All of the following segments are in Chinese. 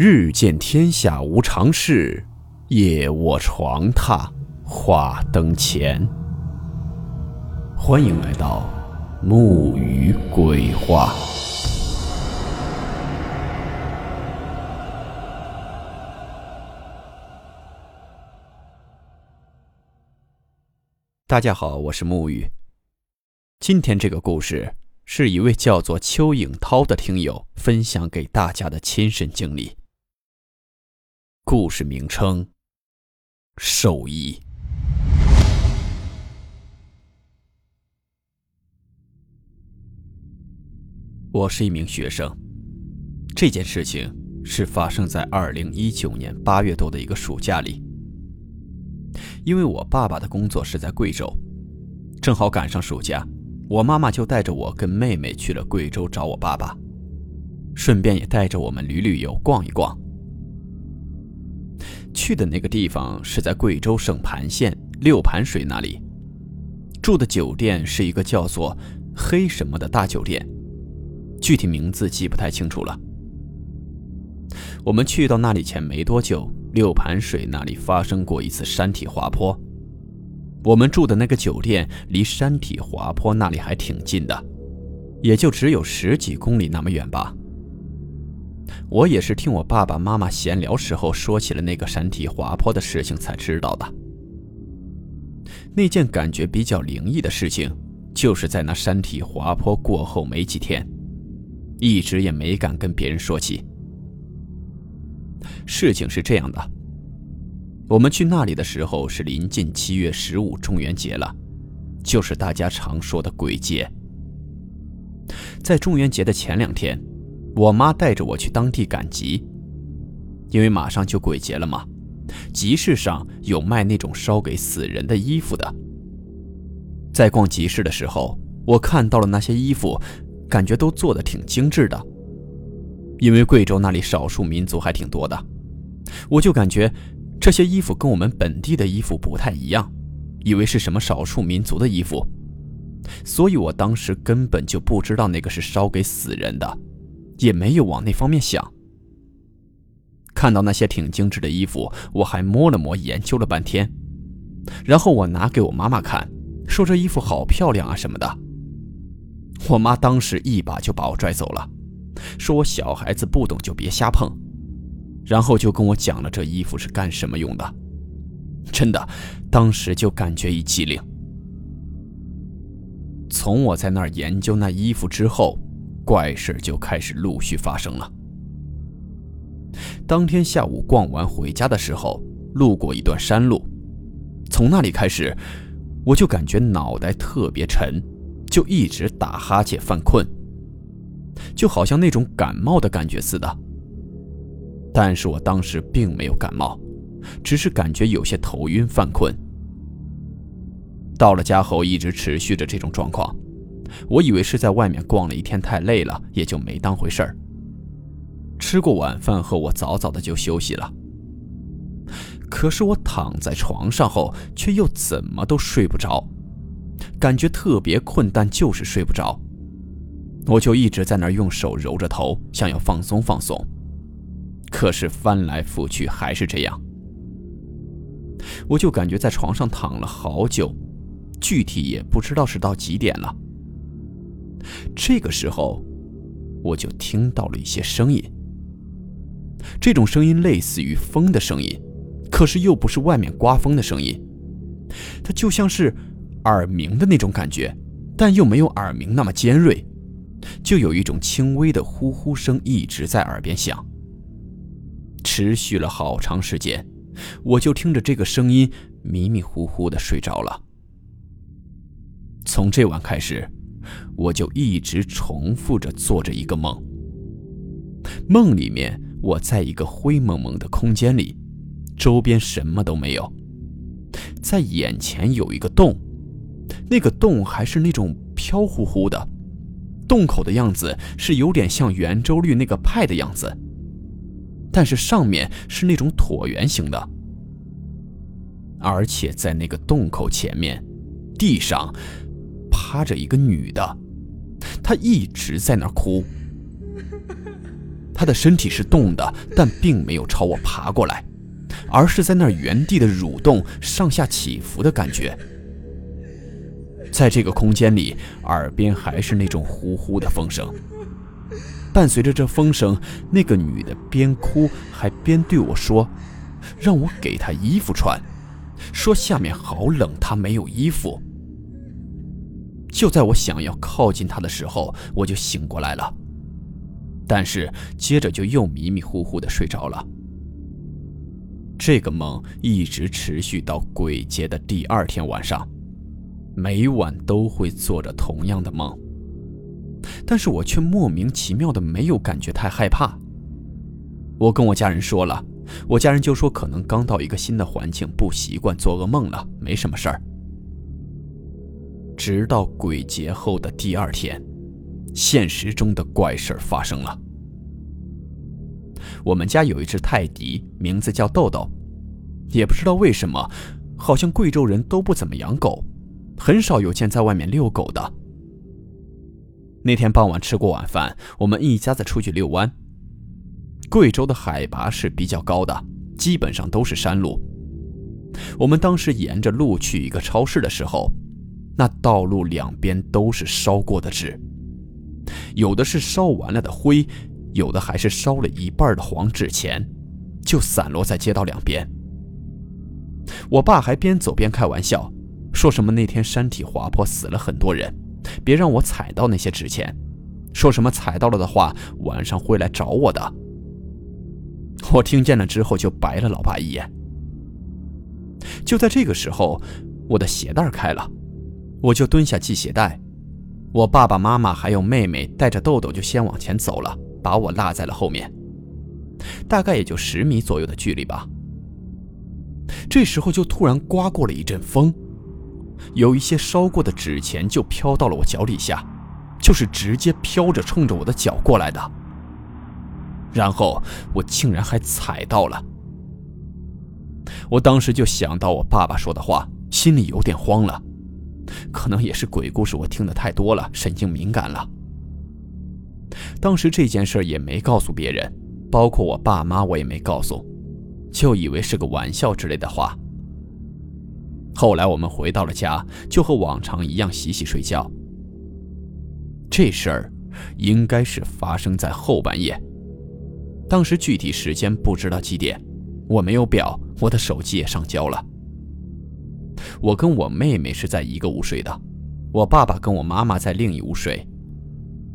日见天下无常事，夜卧床榻话灯前。欢迎来到木鱼鬼话。大家好，我是木鱼。今天这个故事是一位叫做邱颖涛的听友分享给大家的亲身经历。故事名称：兽医。我是一名学生，这件事情是发生在二零一九年八月多的一个暑假里。因为我爸爸的工作是在贵州，正好赶上暑假。我妈妈就带着我跟妹妹去了贵州找我爸爸，顺便也带着我们旅旅游、逛一逛。去的那个地方是在贵州省盘县六盘水那里，住的酒店是一个叫做“黑什么”的大酒店，具体名字记不太清楚了。我们去到那里前没多久，六盘水那里发生过一次山体滑坡。我们住的那个酒店离山体滑坡那里还挺近的，也就只有十几公里那么远吧。我也是听我爸爸妈妈闲聊时候说起了那个山体滑坡的事情才知道的。那件感觉比较灵异的事情，就是在那山体滑坡过后没几天，一直也没敢跟别人说起。事情是这样的。我们去那里的时候是临近七月十五中元节了，就是大家常说的鬼节。在中元节的前两天，我妈带着我去当地赶集，因为马上就鬼节了嘛。集市上有卖那种烧给死人的衣服的。在逛集市的时候，我看到了那些衣服，感觉都做的挺精致的。因为贵州那里少数民族还挺多的，我就感觉。这些衣服跟我们本地的衣服不太一样，以为是什么少数民族的衣服，所以我当时根本就不知道那个是烧给死人的，也没有往那方面想。看到那些挺精致的衣服，我还摸了摸，研究了半天，然后我拿给我妈妈看，说这衣服好漂亮啊什么的。我妈当时一把就把我拽走了，说我小孩子不懂就别瞎碰。然后就跟我讲了这衣服是干什么用的，真的，当时就感觉一激灵。从我在那儿研究那衣服之后，怪事就开始陆续发生了。当天下午逛完回家的时候，路过一段山路，从那里开始，我就感觉脑袋特别沉，就一直打哈欠犯困，就好像那种感冒的感觉似的。但是我当时并没有感冒，只是感觉有些头晕犯困。到了家后一直持续着这种状况，我以为是在外面逛了一天太累了，也就没当回事儿。吃过晚饭后，我早早的就休息了。可是我躺在床上后，却又怎么都睡不着，感觉特别困，但就是睡不着。我就一直在那儿用手揉着头，想要放松放松。可是翻来覆去还是这样，我就感觉在床上躺了好久，具体也不知道是到几点了。这个时候，我就听到了一些声音。这种声音类似于风的声音，可是又不是外面刮风的声音，它就像是耳鸣的那种感觉，但又没有耳鸣那么尖锐，就有一种轻微的呼呼声一直在耳边响。持续了好长时间，我就听着这个声音迷迷糊糊的睡着了。从这晚开始，我就一直重复着做着一个梦。梦里面，我在一个灰蒙蒙的空间里，周边什么都没有，在眼前有一个洞，那个洞还是那种飘乎乎的，洞口的样子是有点像圆周率那个派的样子。但是上面是那种椭圆形的，而且在那个洞口前面，地上趴着一个女的，她一直在那儿哭。她的身体是动的，但并没有朝我爬过来，而是在那儿原地的蠕动、上下起伏的感觉。在这个空间里，耳边还是那种呼呼的风声。伴随着这风声，那个女的边哭还边对我说：“让我给她衣服穿，说下面好冷，她没有衣服。”就在我想要靠近他的时候，我就醒过来了，但是接着就又迷迷糊糊的睡着了。这个梦一直持续到鬼节的第二天晚上，每晚都会做着同样的梦。但是我却莫名其妙的没有感觉太害怕。我跟我家人说了，我家人就说可能刚到一个新的环境，不习惯做噩梦了，没什么事儿。直到鬼节后的第二天，现实中的怪事发生了。我们家有一只泰迪，名字叫豆豆，也不知道为什么，好像贵州人都不怎么养狗，很少有见在外面遛狗的。那天傍晚吃过晚饭，我们一家子出去遛弯。贵州的海拔是比较高的，基本上都是山路。我们当时沿着路去一个超市的时候，那道路两边都是烧过的纸，有的是烧完了的灰，有的还是烧了一半的黄纸钱，就散落在街道两边。我爸还边走边开玩笑，说什么那天山体滑坡死了很多人。别让我踩到那些纸钱，说什么踩到了的话，晚上会来找我的。我听见了之后就白了老爸一眼。就在这个时候，我的鞋带开了，我就蹲下系鞋带。我爸爸妈妈还有妹妹带着豆豆就先往前走了，把我落在了后面，大概也就十米左右的距离吧。这时候就突然刮过了一阵风。有一些烧过的纸钱就飘到了我脚底下，就是直接飘着冲着我的脚过来的。然后我竟然还踩到了。我当时就想到我爸爸说的话，心里有点慌了。可能也是鬼故事我听的太多了，神经敏感了。当时这件事也没告诉别人，包括我爸妈，我也没告诉，就以为是个玩笑之类的话。后来我们回到了家，就和往常一样洗洗睡觉。这事儿应该是发生在后半夜，当时具体时间不知道几点，我没有表，我的手机也上交了。我跟我妹妹是在一个屋睡的，我爸爸跟我妈妈在另一屋睡，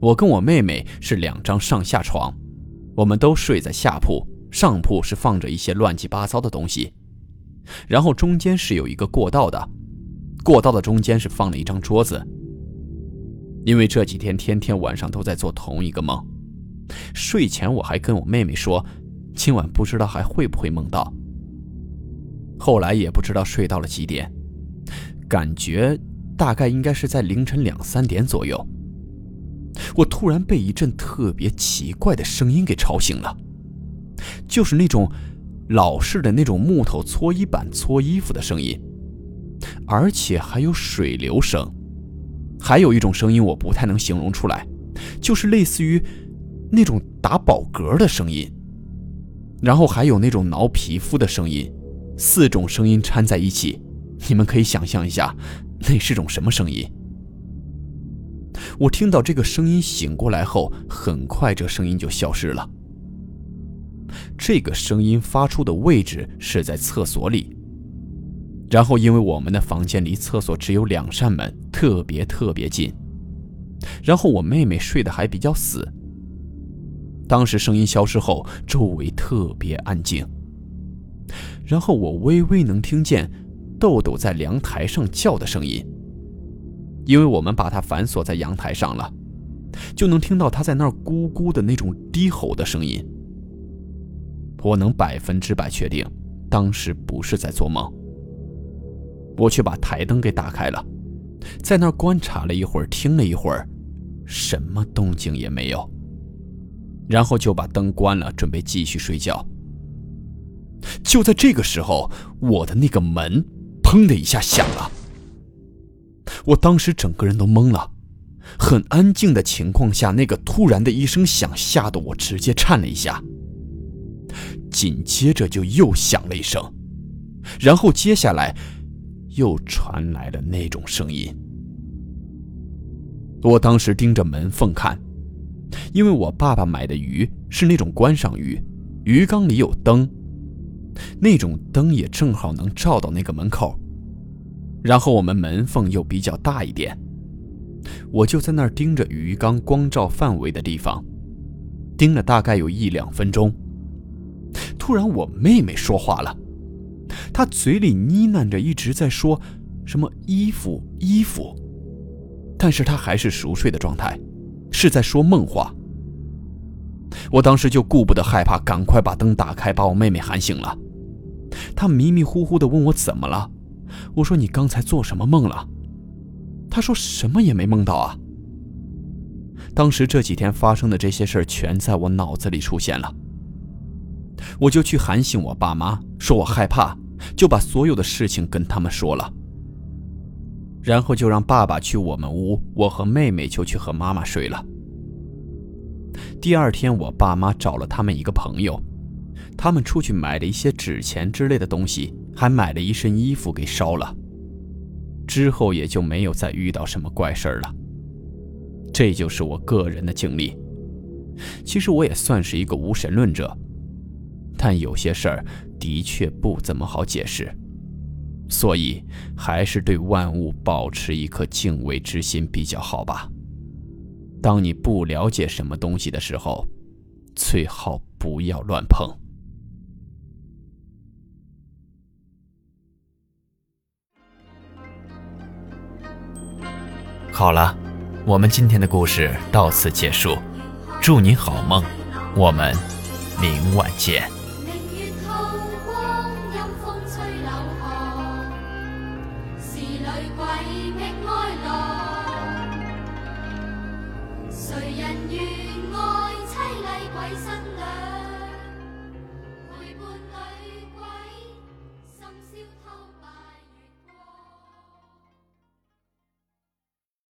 我跟我妹妹是两张上下床，我们都睡在下铺，上铺是放着一些乱七八糟的东西。然后中间是有一个过道的，过道的中间是放了一张桌子。因为这几天天天晚上都在做同一个梦，睡前我还跟我妹妹说，今晚不知道还会不会梦到。后来也不知道睡到了几点，感觉大概应该是在凌晨两三点左右。我突然被一阵特别奇怪的声音给吵醒了，就是那种。老式的那种木头搓衣板搓衣服的声音，而且还有水流声，还有一种声音我不太能形容出来，就是类似于那种打饱嗝的声音，然后还有那种挠皮肤的声音，四种声音掺在一起，你们可以想象一下，那是种什么声音？我听到这个声音醒过来后，很快这声音就消失了。这个声音发出的位置是在厕所里，然后因为我们的房间离厕所只有两扇门，特别特别近。然后我妹妹睡得还比较死。当时声音消失后，周围特别安静。然后我微微能听见豆豆在阳台上叫的声音，因为我们把它反锁在阳台上了，就能听到它在那儿咕咕的那种低吼的声音。我能百分之百确定，当时不是在做梦。我却把台灯给打开了，在那儿观察了一会儿，听了一会儿，什么动静也没有。然后就把灯关了，准备继续睡觉。就在这个时候，我的那个门“砰”的一下响了。我当时整个人都懵了，很安静的情况下，那个突然的一声响吓得我直接颤了一下。紧接着就又响了一声，然后接下来又传来了那种声音。我当时盯着门缝看，因为我爸爸买的鱼是那种观赏鱼，鱼缸里有灯，那种灯也正好能照到那个门口。然后我们门缝又比较大一点，我就在那儿盯着鱼缸光照范围的地方，盯了大概有一两分钟。突然，我妹妹说话了，她嘴里呢喃着，一直在说什么衣服衣服，但是她还是熟睡的状态，是在说梦话。我当时就顾不得害怕，赶快把灯打开，把我妹妹喊醒了。她迷迷糊糊的问我怎么了。我说：“你刚才做什么梦了？”她说：“什么也没梦到啊。”当时这几天发生的这些事儿全在我脑子里出现了，我就去喊醒我爸妈，说我害怕，就把所有的事情跟他们说了，然后就让爸爸去我们屋，我和妹妹就去和妈妈睡了。第二天，我爸妈找了他们一个朋友，他们出去买了一些纸钱之类的东西。还买了一身衣服给烧了，之后也就没有再遇到什么怪事儿了。这就是我个人的经历。其实我也算是一个无神论者，但有些事儿的确不怎么好解释，所以还是对万物保持一颗敬畏之心比较好吧。当你不了解什么东西的时候，最好不要乱碰。好了，我们今天的故事到此结束，祝你好梦，我们明晚见。